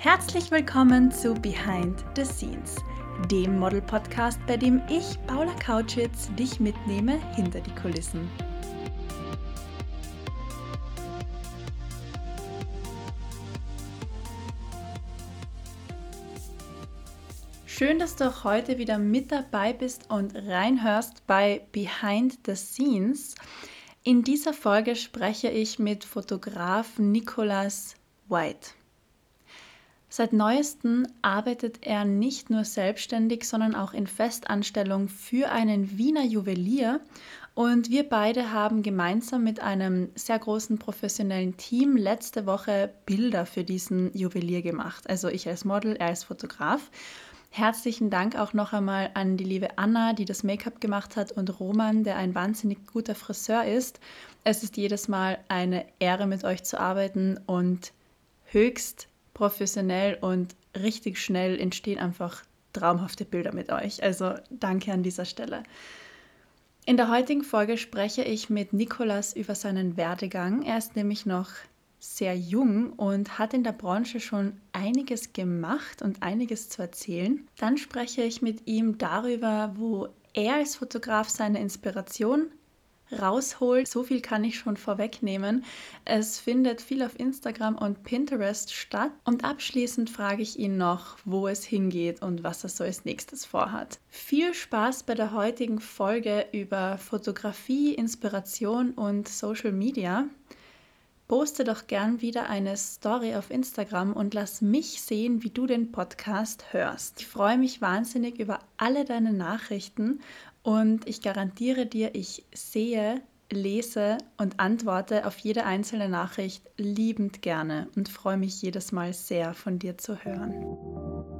Herzlich willkommen zu Behind the Scenes, dem Model-Podcast, bei dem ich, Paula Kautschitz, dich mitnehme hinter die Kulissen. Schön, dass du auch heute wieder mit dabei bist und reinhörst bei Behind the Scenes. In dieser Folge spreche ich mit Fotograf Nicolas White. Seit neuestem arbeitet er nicht nur selbstständig, sondern auch in Festanstellung für einen Wiener Juwelier. Und wir beide haben gemeinsam mit einem sehr großen professionellen Team letzte Woche Bilder für diesen Juwelier gemacht. Also ich als Model, er als Fotograf. Herzlichen Dank auch noch einmal an die liebe Anna, die das Make-up gemacht hat, und Roman, der ein wahnsinnig guter Friseur ist. Es ist jedes Mal eine Ehre, mit euch zu arbeiten und höchst professionell und richtig schnell entstehen einfach traumhafte Bilder mit euch. Also danke an dieser Stelle. In der heutigen Folge spreche ich mit Nikolas über seinen Werdegang. Er ist nämlich noch sehr jung und hat in der Branche schon einiges gemacht und einiges zu erzählen. Dann spreche ich mit ihm darüber, wo er als Fotograf seine Inspiration rausholt. So viel kann ich schon vorwegnehmen. Es findet viel auf Instagram und Pinterest statt. Und abschließend frage ich ihn noch, wo es hingeht und was er so als nächstes vorhat. Viel Spaß bei der heutigen Folge über Fotografie, Inspiration und Social Media. Poste doch gern wieder eine Story auf Instagram und lass mich sehen, wie du den Podcast hörst. Ich freue mich wahnsinnig über alle deine Nachrichten und ich garantiere dir, ich sehe, lese und antworte auf jede einzelne Nachricht liebend gerne und freue mich jedes Mal sehr von dir zu hören.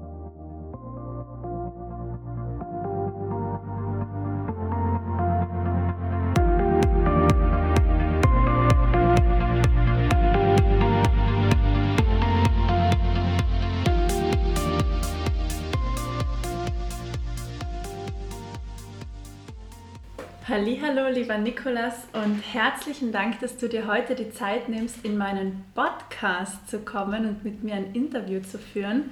Hallo, lieber Nikolas und herzlichen Dank, dass du dir heute die Zeit nimmst, in meinen Podcast zu kommen und mit mir ein Interview zu führen.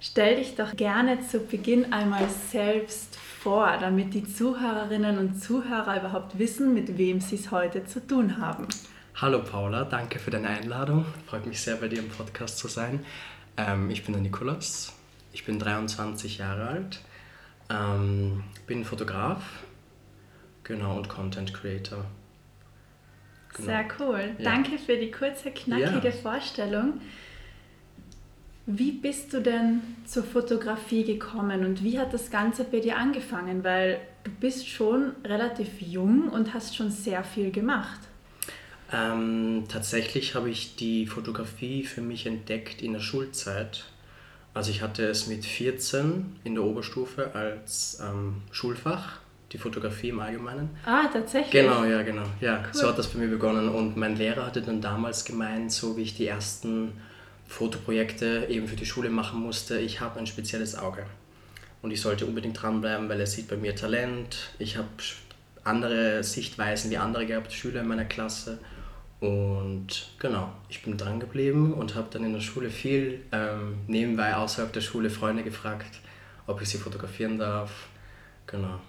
Stell dich doch gerne zu Beginn einmal selbst vor, damit die Zuhörerinnen und Zuhörer überhaupt wissen, mit wem sie es heute zu tun haben. Hallo Paula, danke für deine Einladung. Freut mich sehr, bei dir im Podcast zu sein. Ähm, ich bin der Nikolas, ich bin 23 Jahre alt, ähm, bin Fotograf Genau, und Content Creator. Genau. Sehr cool. Ja. Danke für die kurze, knackige ja. Vorstellung. Wie bist du denn zur Fotografie gekommen und wie hat das Ganze bei dir angefangen? Weil du bist schon relativ jung und hast schon sehr viel gemacht. Ähm, tatsächlich habe ich die Fotografie für mich entdeckt in der Schulzeit. Also ich hatte es mit 14 in der Oberstufe als ähm, Schulfach die Fotografie im Allgemeinen. Ah, tatsächlich? Genau, ja, genau. Ja, cool. so hat das bei mir begonnen. Und mein Lehrer hatte dann damals gemeint, so wie ich die ersten Fotoprojekte eben für die Schule machen musste, ich habe ein spezielles Auge. Und ich sollte unbedingt dranbleiben, weil er sieht bei mir Talent. Ich habe andere Sichtweisen wie andere gehabt, Schüler in meiner Klasse. Und genau, ich bin dran geblieben und habe dann in der Schule viel ähm, nebenbei außerhalb der Schule Freunde gefragt, ob ich sie fotografieren darf. Genau.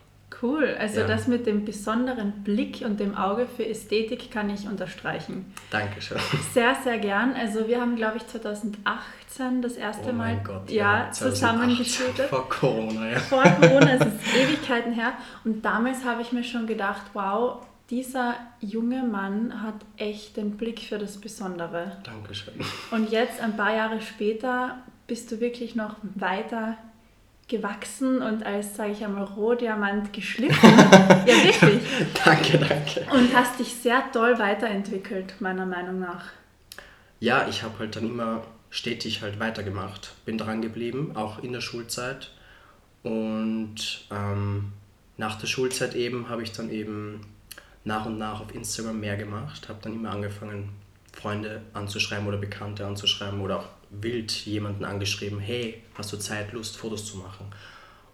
Cool, also ja. das mit dem besonderen Blick und dem Auge für Ästhetik kann ich unterstreichen. Dankeschön. Sehr, sehr gern. Also wir haben, glaube ich, 2018 das erste oh Mal Gott, ja, ja zusammengeschüttet. Vor Corona, ja. Vor Corona, es ist Ewigkeiten her. Und damals habe ich mir schon gedacht, wow, dieser junge Mann hat echt den Blick für das Besondere. Dankeschön. Und jetzt, ein paar Jahre später, bist du wirklich noch weiter gewachsen und als, sage ich einmal, Rohdiamant geschliffen. ja, wirklich. danke, danke. Und hast dich sehr toll weiterentwickelt, meiner Meinung nach. Ja, ich habe halt dann immer stetig halt weitergemacht. Bin dran geblieben, auch in der Schulzeit. Und ähm, nach der Schulzeit eben habe ich dann eben nach und nach auf Instagram mehr gemacht, habe dann immer angefangen, Freunde anzuschreiben oder Bekannte anzuschreiben oder auch wild jemanden angeschrieben, hey, hast du Zeit, Lust, Fotos zu machen?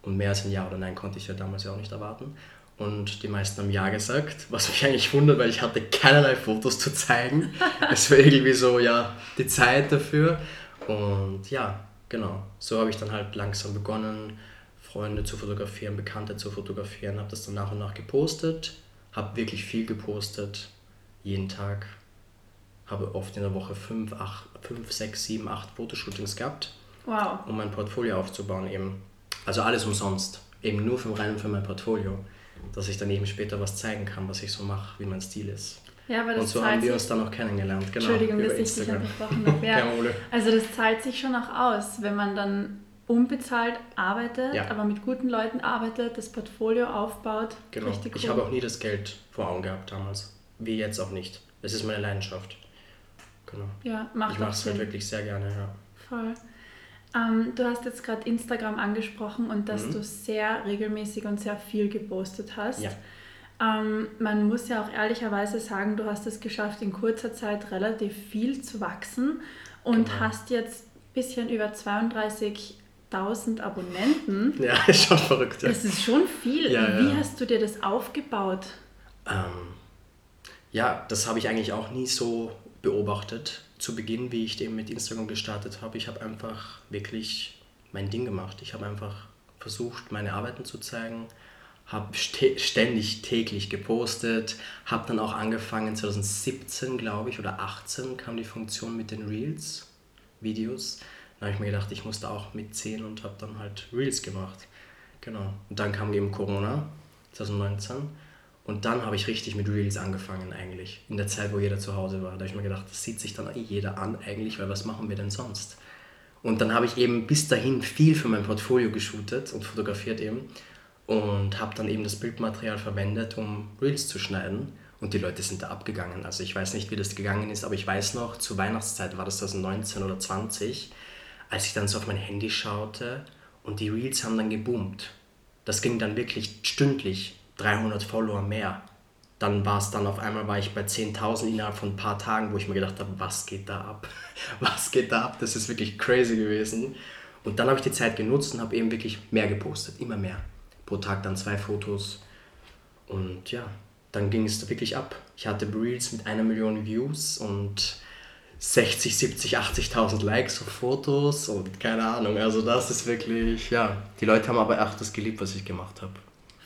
Und mehr als ein Ja oder Nein konnte ich ja damals ja auch nicht erwarten. Und die meisten haben Ja gesagt, was mich eigentlich wundert, weil ich hatte keinerlei Fotos zu zeigen. es war irgendwie so, ja, die Zeit dafür. Und ja, genau. So habe ich dann halt langsam begonnen, Freunde zu fotografieren, Bekannte zu fotografieren, habe das dann nach und nach gepostet, habe wirklich viel gepostet, jeden Tag. Habe oft in der Woche 5, 5 6, 7, 8 Fotoshootings gehabt, wow. um mein Portfolio aufzubauen eben. Also alles umsonst, eben nur für, rein für mein Portfolio, dass ich dann eben später was zeigen kann, was ich so mache, wie mein Stil ist. Ja, aber das und so haben wir uns dann auch kennengelernt. Genau, Entschuldigung, dass ich dich unterbrochen habe. Ja. Also das zahlt sich schon auch aus, wenn man dann unbezahlt arbeitet, ja. aber mit guten Leuten arbeitet, das Portfolio aufbaut. Genau. Richtig. Ich habe auch nie das Geld vor Augen gehabt damals. Wie jetzt auch nicht. Es ist meine Leidenschaft. Genau. Ja, macht Ich mache es halt wirklich sehr gerne, ja. Voll. Ähm, du hast jetzt gerade Instagram angesprochen und dass mhm. du sehr regelmäßig und sehr viel gepostet hast. Ja. Ähm, man muss ja auch ehrlicherweise sagen, du hast es geschafft, in kurzer Zeit relativ viel zu wachsen und genau. hast jetzt ein bisschen über 32.000 Abonnenten. Ja, ist schon verrückt. Ja. Das ist schon viel. Ja, Wie ja. hast du dir das aufgebaut? Ähm, ja, das habe ich eigentlich auch nie so beobachtet. Zu Beginn, wie ich eben mit Instagram gestartet habe, ich habe einfach wirklich mein Ding gemacht. Ich habe einfach versucht, meine Arbeiten zu zeigen, habe ständig täglich gepostet, habe dann auch angefangen, 2017 glaube ich oder 18 kam die Funktion mit den Reels, Videos. Da habe ich mir gedacht, ich musste auch mitziehen und habe dann halt Reels gemacht. Genau. Und dann kam eben Corona, 2019. Und dann habe ich richtig mit Reels angefangen eigentlich. In der Zeit, wo jeder zu Hause war. Da habe ich mir gedacht, das sieht sich dann jeder an eigentlich, weil was machen wir denn sonst? Und dann habe ich eben bis dahin viel für mein Portfolio geshootet und fotografiert eben und habe dann eben das Bildmaterial verwendet, um Reels zu schneiden. Und die Leute sind da abgegangen. Also ich weiß nicht, wie das gegangen ist, aber ich weiß noch, zur Weihnachtszeit war das 2019 oder 20, als ich dann so auf mein Handy schaute und die Reels haben dann geboomt. Das ging dann wirklich stündlich, 300 Follower mehr. Dann war es dann auf einmal, war ich bei 10.000 innerhalb von ein paar Tagen, wo ich mir gedacht habe, was geht da ab? Was geht da ab? Das ist wirklich crazy gewesen. Und dann habe ich die Zeit genutzt und habe eben wirklich mehr gepostet, immer mehr pro Tag dann zwei Fotos. Und ja, dann ging es wirklich ab. Ich hatte Reels mit einer Million Views und 60, 70, 80.000 Likes auf Fotos und keine Ahnung. Also das ist wirklich, ja, die Leute haben aber auch das geliebt, was ich gemacht habe.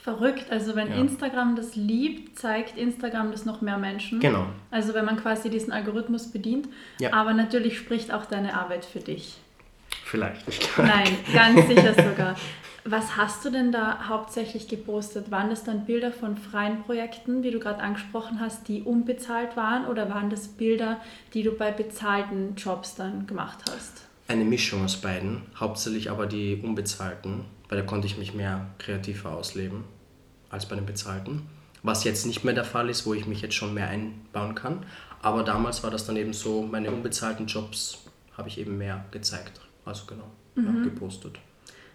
Verrückt, also wenn ja. Instagram das liebt, zeigt Instagram das noch mehr Menschen. Genau. Also wenn man quasi diesen Algorithmus bedient. Ja. Aber natürlich spricht auch deine Arbeit für dich. Vielleicht. Nein, ganz sicher sogar. Was hast du denn da hauptsächlich gepostet? Waren das dann Bilder von freien Projekten, wie du gerade angesprochen hast, die unbezahlt waren oder waren das Bilder, die du bei bezahlten Jobs dann gemacht hast? Eine Mischung aus beiden, hauptsächlich aber die unbezahlten, weil da konnte ich mich mehr kreativer ausleben als bei den bezahlten. Was jetzt nicht mehr der Fall ist, wo ich mich jetzt schon mehr einbauen kann. Aber damals war das dann eben so, meine unbezahlten Jobs habe ich eben mehr gezeigt. Also genau, mhm. ja, gepostet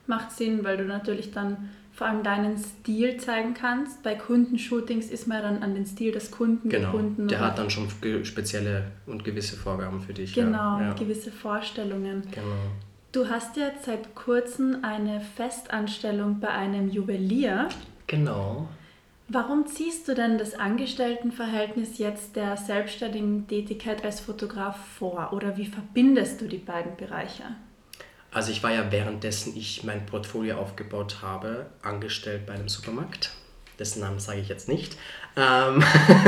macht Sinn, weil du natürlich dann vor allem deinen Stil zeigen kannst. Bei Kundenshootings ist man dann an den Stil des Kunden genau, gebunden. Der hat dann schon spezielle und gewisse Vorgaben für dich. Genau, ja. gewisse Vorstellungen. Genau. Du hast jetzt seit kurzem eine Festanstellung bei einem Juwelier. Genau. Warum ziehst du denn das Angestelltenverhältnis jetzt der selbstständigen Tätigkeit als Fotograf vor? Oder wie verbindest du die beiden Bereiche? Also ich war ja währenddessen ich mein Portfolio aufgebaut habe, angestellt bei einem Supermarkt. Dessen Namen sage ich jetzt nicht. Ähm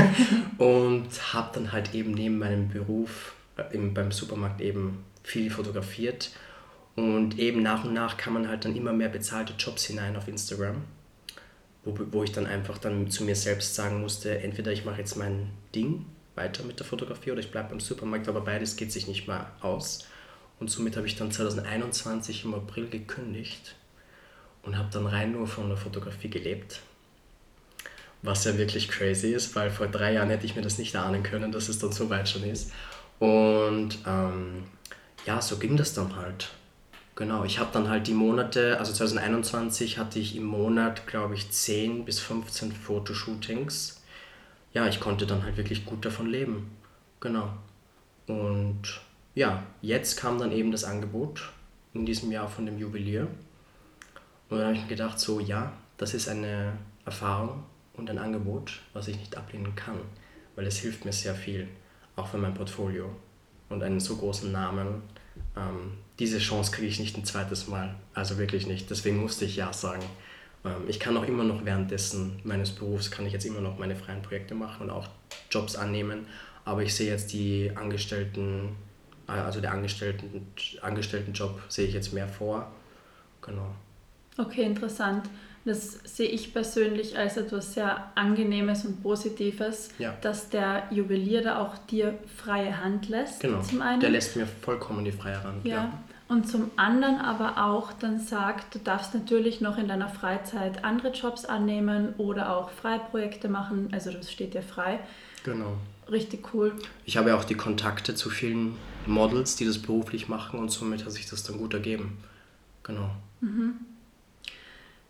und habe dann halt eben neben meinem Beruf äh, im, beim Supermarkt eben viel fotografiert. Und eben nach und nach kam man halt dann immer mehr bezahlte Jobs hinein auf Instagram. Wo, wo ich dann einfach dann zu mir selbst sagen musste, entweder ich mache jetzt mein Ding weiter mit der Fotografie oder ich bleibe beim Supermarkt, aber beides geht sich nicht mehr aus. Und somit habe ich dann 2021 im April gekündigt und habe dann rein nur von der Fotografie gelebt. Was ja wirklich crazy ist, weil vor drei Jahren hätte ich mir das nicht ahnen können, dass es dann so weit schon ist. Und ähm, ja, so ging das dann halt. Genau, ich habe dann halt die Monate, also 2021 hatte ich im Monat, glaube ich, 10 bis 15 Fotoshootings. Ja, ich konnte dann halt wirklich gut davon leben. Genau. Und ja, jetzt kam dann eben das Angebot in diesem Jahr von dem Juwelier. Und dann habe ich mir gedacht, so ja, das ist eine Erfahrung und ein Angebot, was ich nicht ablehnen kann, weil es hilft mir sehr viel, auch für mein Portfolio und einen so großen Namen ähm, diese Chance kriege ich nicht ein zweites Mal. Also wirklich nicht. Deswegen musste ich Ja sagen. Ähm, ich kann auch immer noch währenddessen meines Berufs, kann ich jetzt immer noch meine freien Projekte machen und auch Jobs annehmen. Aber ich sehe jetzt die Angestellten, äh, also der Angestellten, Angestelltenjob sehe ich jetzt mehr vor. Genau. Okay, interessant. Das sehe ich persönlich als etwas sehr Angenehmes und Positives, ja. dass der Juwelier da auch dir freie Hand lässt. Genau, zum einen. der lässt mir vollkommen die freie Hand. Ja. ja. Und zum anderen aber auch dann sagt, du darfst natürlich noch in deiner Freizeit andere Jobs annehmen oder auch Freiprojekte machen. Also das steht dir frei. Genau. Richtig cool. Ich habe ja auch die Kontakte zu vielen Models, die das beruflich machen und somit hat sich das dann gut ergeben. Genau. Mhm.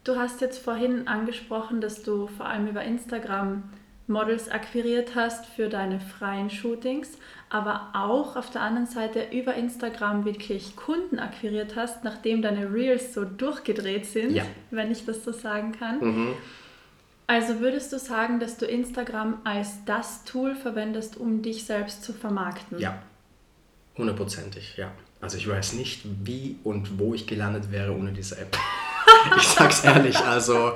Du hast jetzt vorhin angesprochen, dass du vor allem über Instagram Models akquiriert hast für deine freien Shootings, aber auch auf der anderen Seite über Instagram wirklich Kunden akquiriert hast, nachdem deine Reels so durchgedreht sind, ja. wenn ich das so sagen kann. Mhm. Also würdest du sagen, dass du Instagram als das Tool verwendest, um dich selbst zu vermarkten? Ja, hundertprozentig, ja. Also ich weiß nicht, wie und wo ich gelandet wäre ohne diese App. ich sag's ehrlich, also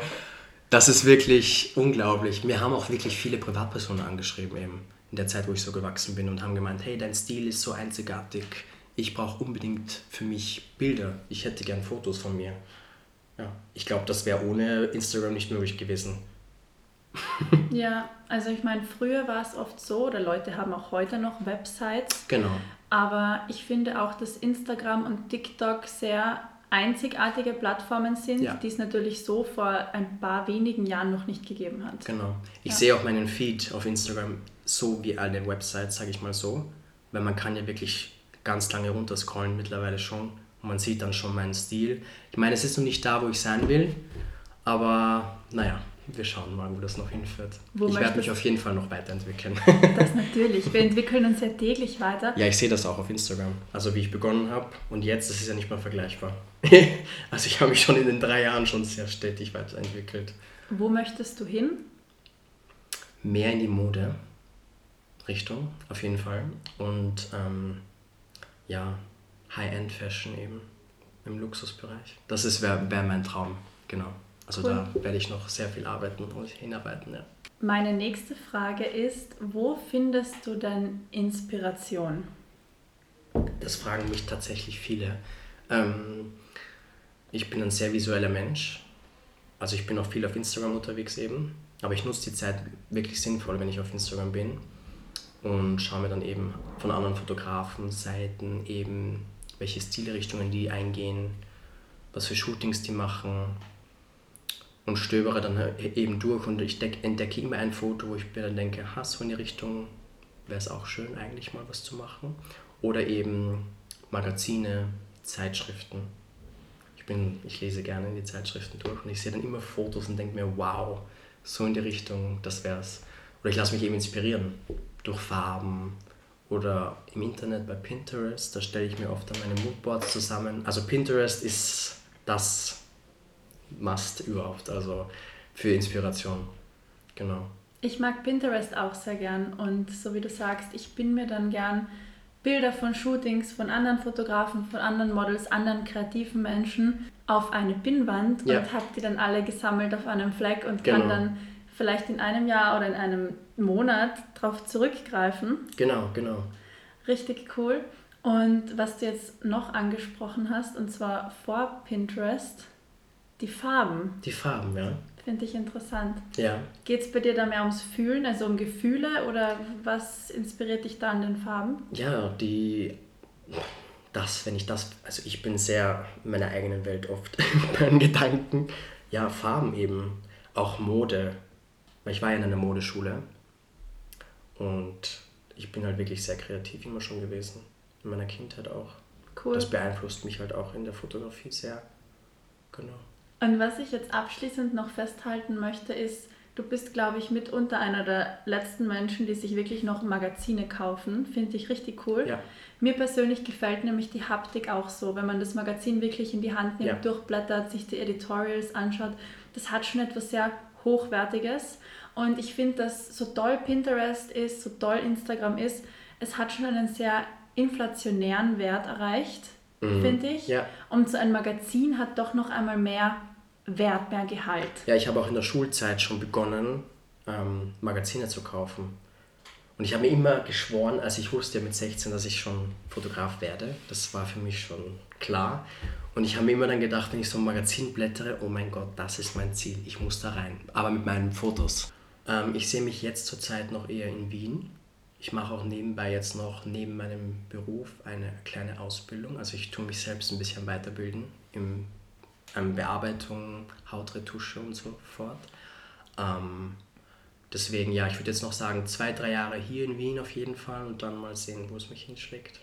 das ist wirklich unglaublich. Mir haben auch wirklich viele Privatpersonen angeschrieben eben in der Zeit, wo ich so gewachsen bin und haben gemeint, hey, dein Stil ist so einzigartig. Ich brauche unbedingt für mich Bilder. Ich hätte gern Fotos von mir. Ja, ich glaube, das wäre ohne Instagram nicht möglich gewesen. ja, also ich meine, früher war es oft so, oder Leute haben auch heute noch Websites. Genau. Aber ich finde auch, dass Instagram und TikTok sehr einzigartige Plattformen sind, ja. die es natürlich so vor ein paar wenigen Jahren noch nicht gegeben hat. Genau. Ich ja. sehe auch meinen Feed auf Instagram so wie alle Websites, sage ich mal so, weil man kann ja wirklich ganz lange runterscrollen mittlerweile schon und man sieht dann schon meinen Stil. Ich meine, es ist noch nicht da, wo ich sein will, aber naja, wir schauen mal, wo das noch hinführt. Wo ich werde mich auf jeden Fall noch weiterentwickeln. Das natürlich. Wir entwickeln uns ja täglich weiter. Ja, ich sehe das auch auf Instagram. Also wie ich begonnen habe und jetzt, das ist ja nicht mal vergleichbar. also ich habe mich schon in den drei Jahren schon sehr stetig weiterentwickelt. Wo möchtest du hin? Mehr in die Mode Richtung, auf jeden Fall. Und ähm, ja, High-End-Fashion eben im Luxusbereich. Das wäre wär mein Traum, genau. Also cool. da werde ich noch sehr viel arbeiten und hinarbeiten. Ja. Meine nächste Frage ist, wo findest du denn Inspiration? Das fragen mich tatsächlich viele. Ähm, ich bin ein sehr visueller Mensch. Also ich bin auch viel auf Instagram unterwegs eben. Aber ich nutze die Zeit wirklich sinnvoll, wenn ich auf Instagram bin. Und schaue mir dann eben von anderen Fotografen, Seiten eben, welche Stilrichtungen die eingehen, was für Shootings die machen, und stöbere dann eben durch und ich entdecke immer ein Foto, wo ich mir dann denke, ha, so in die Richtung wäre es auch schön eigentlich mal was zu machen. Oder eben Magazine, Zeitschriften. Ich, bin, ich lese gerne in die Zeitschriften durch und ich sehe dann immer Fotos und denke mir, wow, so in die Richtung, das wäre es. Oder ich lasse mich eben inspirieren durch Farben oder im Internet bei Pinterest, da stelle ich mir oft dann meine Moodboards zusammen. Also Pinterest ist das Must überhaupt, also für Inspiration. Genau. Ich mag Pinterest auch sehr gern und so wie du sagst, ich bin mir dann gern Bilder von Shootings von anderen Fotografen, von anderen Models, anderen kreativen Menschen auf eine Pinnwand ja. und habe die dann alle gesammelt auf einem Fleck und genau. kann dann vielleicht in einem Jahr oder in einem Monat darauf zurückgreifen. Genau, genau. Richtig cool. Und was du jetzt noch angesprochen hast, und zwar vor Pinterest, die Farben. Die Farben, ja. Finde ich interessant. Ja. Geht es bei dir da mehr ums Fühlen, also um Gefühle oder was inspiriert dich da an den Farben? Ja, die. Das, wenn ich das. Also ich bin sehr in meiner eigenen Welt oft beim Gedanken. Ja, Farben eben. Auch Mode. Weil ich war ja in einer Modeschule. Und ich bin halt wirklich sehr kreativ immer schon gewesen. In meiner Kindheit auch. Cool. Das beeinflusst mich halt auch in der Fotografie sehr. Genau. Und was ich jetzt abschließend noch festhalten möchte, ist, du bist, glaube ich, mitunter einer der letzten Menschen, die sich wirklich noch Magazine kaufen. Finde ich richtig cool. Ja. Mir persönlich gefällt nämlich die Haptik auch so, wenn man das Magazin wirklich in die Hand nimmt, ja. durchblättert, sich die Editorials anschaut. Das hat schon etwas sehr Hochwertiges. Und ich finde, dass so toll Pinterest ist, so toll Instagram ist, es hat schon einen sehr inflationären Wert erreicht, Mhm. finde ich. Ja. Und so ein Magazin hat doch noch einmal mehr Wert, mehr Gehalt. Ja, ich habe auch in der Schulzeit schon begonnen, ähm, Magazine zu kaufen. Und ich habe mir immer geschworen, als ich wusste mit 16, dass ich schon Fotograf werde. Das war für mich schon klar. Und ich habe mir immer dann gedacht, wenn ich so ein Magazin blättere, oh mein Gott, das ist mein Ziel, ich muss da rein. Aber mit meinen Fotos. Ähm, ich sehe mich jetzt zurzeit noch eher in Wien. Ich mache auch nebenbei jetzt noch neben meinem Beruf eine kleine Ausbildung. Also ich tue mich selbst ein bisschen weiterbilden im ähm, Bearbeitung, Hautretusche und so fort. Ähm, deswegen, ja, ich würde jetzt noch sagen, zwei, drei Jahre hier in Wien auf jeden Fall und dann mal sehen, wo es mich hinschlägt.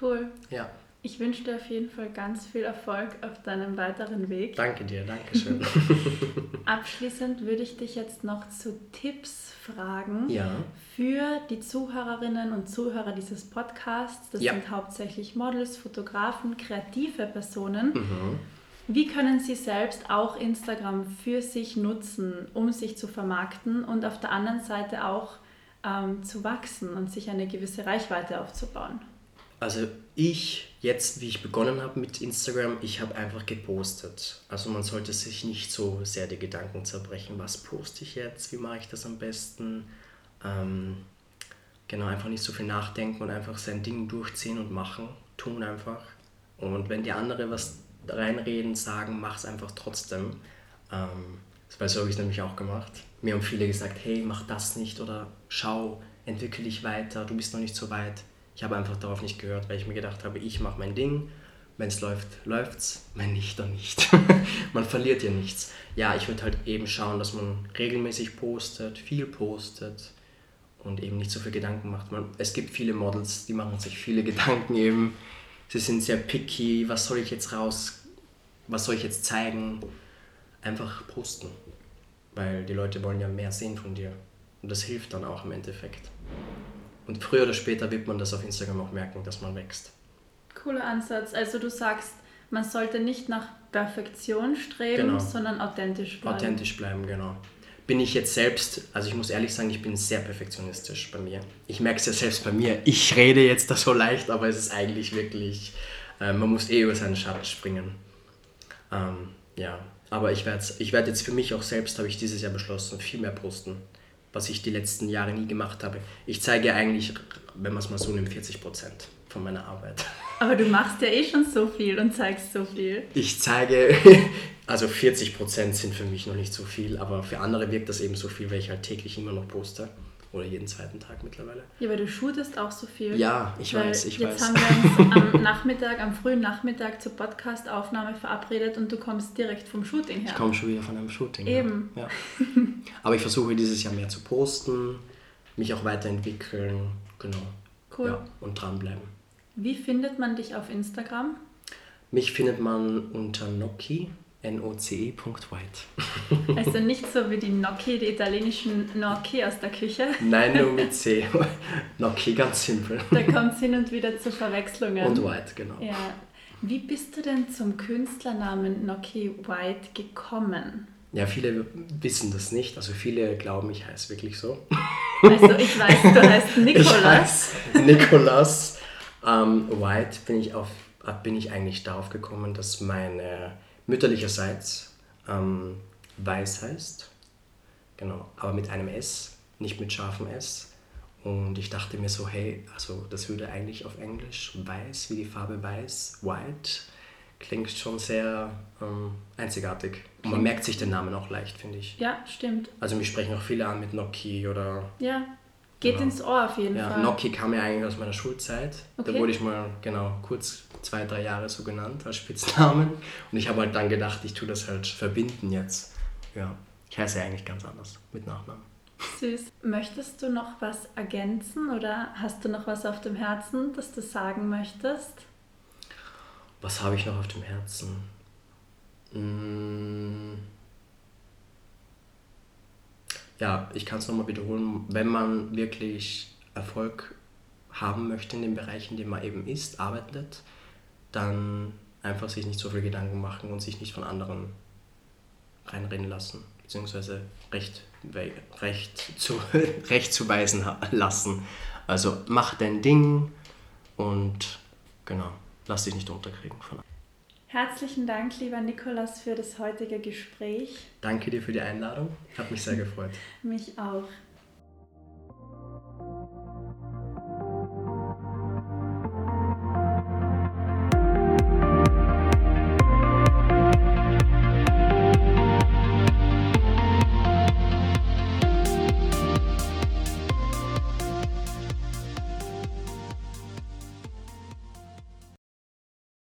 Cool. Ja, Ich wünsche dir auf jeden Fall ganz viel Erfolg auf deinem weiteren Weg. danke dir, danke schön. Abschließend würde ich dich jetzt noch zu Tipps fragen ja, für die Zuhörerinnen und Zuhörer dieses Podcasts. Das Ja. sind hauptsächlich Models, Fotografen, kreative Personen. mhm. Wie können sie selbst auch Instagram für sich nutzen, um sich zu vermarkten und auf der anderen Seite auch ähm, zu wachsen und sich eine gewisse Reichweite aufzubauen? Also ich, jetzt wie ich begonnen habe mit Instagram, ich habe einfach gepostet. Also man sollte sich nicht so sehr die Gedanken zerbrechen, was poste ich jetzt, wie mache ich das am besten. Ähm, genau, einfach nicht so viel nachdenken und einfach sein Ding durchziehen und machen, tun einfach. Und wenn die andere was reinreden, sagen, mach es einfach trotzdem. Ähm, so habe ich nämlich auch gemacht. Mir haben viele gesagt, hey, mach das nicht oder schau, entwickel dich weiter, du bist noch nicht so weit. Ich habe einfach darauf nicht gehört, weil ich mir gedacht habe, ich mache mein Ding. Wenn es läuft, läuft's. Wenn nicht, dann nicht. man verliert ja nichts. Ja, ich würde halt eben schauen, dass man regelmäßig postet, viel postet und eben nicht so viel Gedanken macht. Man, es gibt viele Models, die machen sich viele Gedanken eben. Sie sind sehr picky. Was soll ich jetzt raus? Was soll ich jetzt zeigen? Einfach posten. Weil die Leute wollen ja mehr sehen von dir. Und das hilft dann auch im Endeffekt. Und früher oder später wird man das auf Instagram auch merken, dass man wächst. Cooler Ansatz. Also du sagst, man sollte nicht nach Perfektion streben, Genau. sondern authentisch bleiben. Authentisch bleiben, genau. Bin ich jetzt selbst, also ich muss ehrlich sagen, ich bin sehr perfektionistisch bei mir. Ich merke es ja selbst bei mir. Ich rede jetzt da so leicht, aber es ist eigentlich wirklich, äh, man muss eh über seinen Schatten springen. Ähm, ja, aber ich werde ich werd jetzt für mich auch selbst, habe ich dieses Jahr beschlossen, viel mehr posten, was ich die letzten Jahre nie gemacht habe. Ich zeige eigentlich, wenn man es mal so nimmt, 40 Prozent von meiner Arbeit. Aber du machst ja eh schon so viel und zeigst so viel. Ich zeige, also 40% sind für mich noch nicht so viel, aber für andere wirkt das eben so viel, weil ich halt täglich immer noch poste. Oder jeden zweiten Tag mittlerweile. Ja, weil du shootest auch so viel. Ja, ich Weil weiß, ich jetzt weiß. haben wir uns am Nachmittag, am frühen Nachmittag zur Podcast-Aufnahme verabredet und du kommst direkt vom Shooting her. Ich komme schon wieder von einem Shooting. Eben. Ja. Ja. Aber ich versuche dieses Jahr mehr zu posten, mich auch weiterentwickeln, genau. Cool. Ja, und dranbleiben. Wie findet man dich auf Instagram? Mich findet man unter Noki, N-O-C-E. White. Also nicht so wie die Gnocchi, die italienischen Gnocchi aus der Küche. Nein, nur mit C. Noki, ganz simpel. Da kommt es hin und wieder zu Verwechslungen. Und White, genau. Ja. Wie bist du denn zum Künstlernamen Gnocchi White gekommen? Ja, viele wissen das nicht. Also viele glauben, ich heiße wirklich so. Also ich weiß, du heißt Ich Nicolas. heiße Nicolas ähm, White. Bin ich, auf, äh, bin ich eigentlich darauf gekommen, dass meine mütterlicherseits ähm, Weiß heißt. Genau, aber mit einem S, nicht mit scharfem S. Und ich dachte mir so, hey, also das würde eigentlich auf Englisch weiß, wie die Farbe weiß, white, klingt schon sehr ähm, einzigartig. Und man merkt sich den Namen auch leicht, finde ich. Ja, stimmt. Also mich sprechen auch viele an mit Noki oder Ja, geht Genau. ins Ohr auf jeden ja, Fall. Noki kam ja eigentlich aus meiner Schulzeit. Okay. Da wurde ich mal genau kurz zwei, drei Jahre so genannt als Spitznamen. Und ich habe halt dann gedacht, ich tue das halt verbinden jetzt. Ja, ich heiße ja eigentlich ganz anders mit Nachnamen. Süß. Möchtest du noch was ergänzen oder hast du noch was auf dem Herzen, das du sagen möchtest? Was habe ich noch auf dem Herzen? Mm. Ja, ich kann es nochmal wiederholen. Wenn man wirklich Erfolg haben möchte in dem Bereich, in dem man eben ist, arbeitet, dann einfach sich nicht so viel Gedanken machen und sich nicht von anderen reinreden lassen, beziehungsweise recht, recht, zu, recht zuweisen ha- lassen. Also mach dein Ding, und genau, lass dich nicht unterkriegen von Herzlichen Dank, lieber Nikolas, für das heutige Gespräch. Danke dir für die Einladung. Hat mich sehr gefreut. mich auch.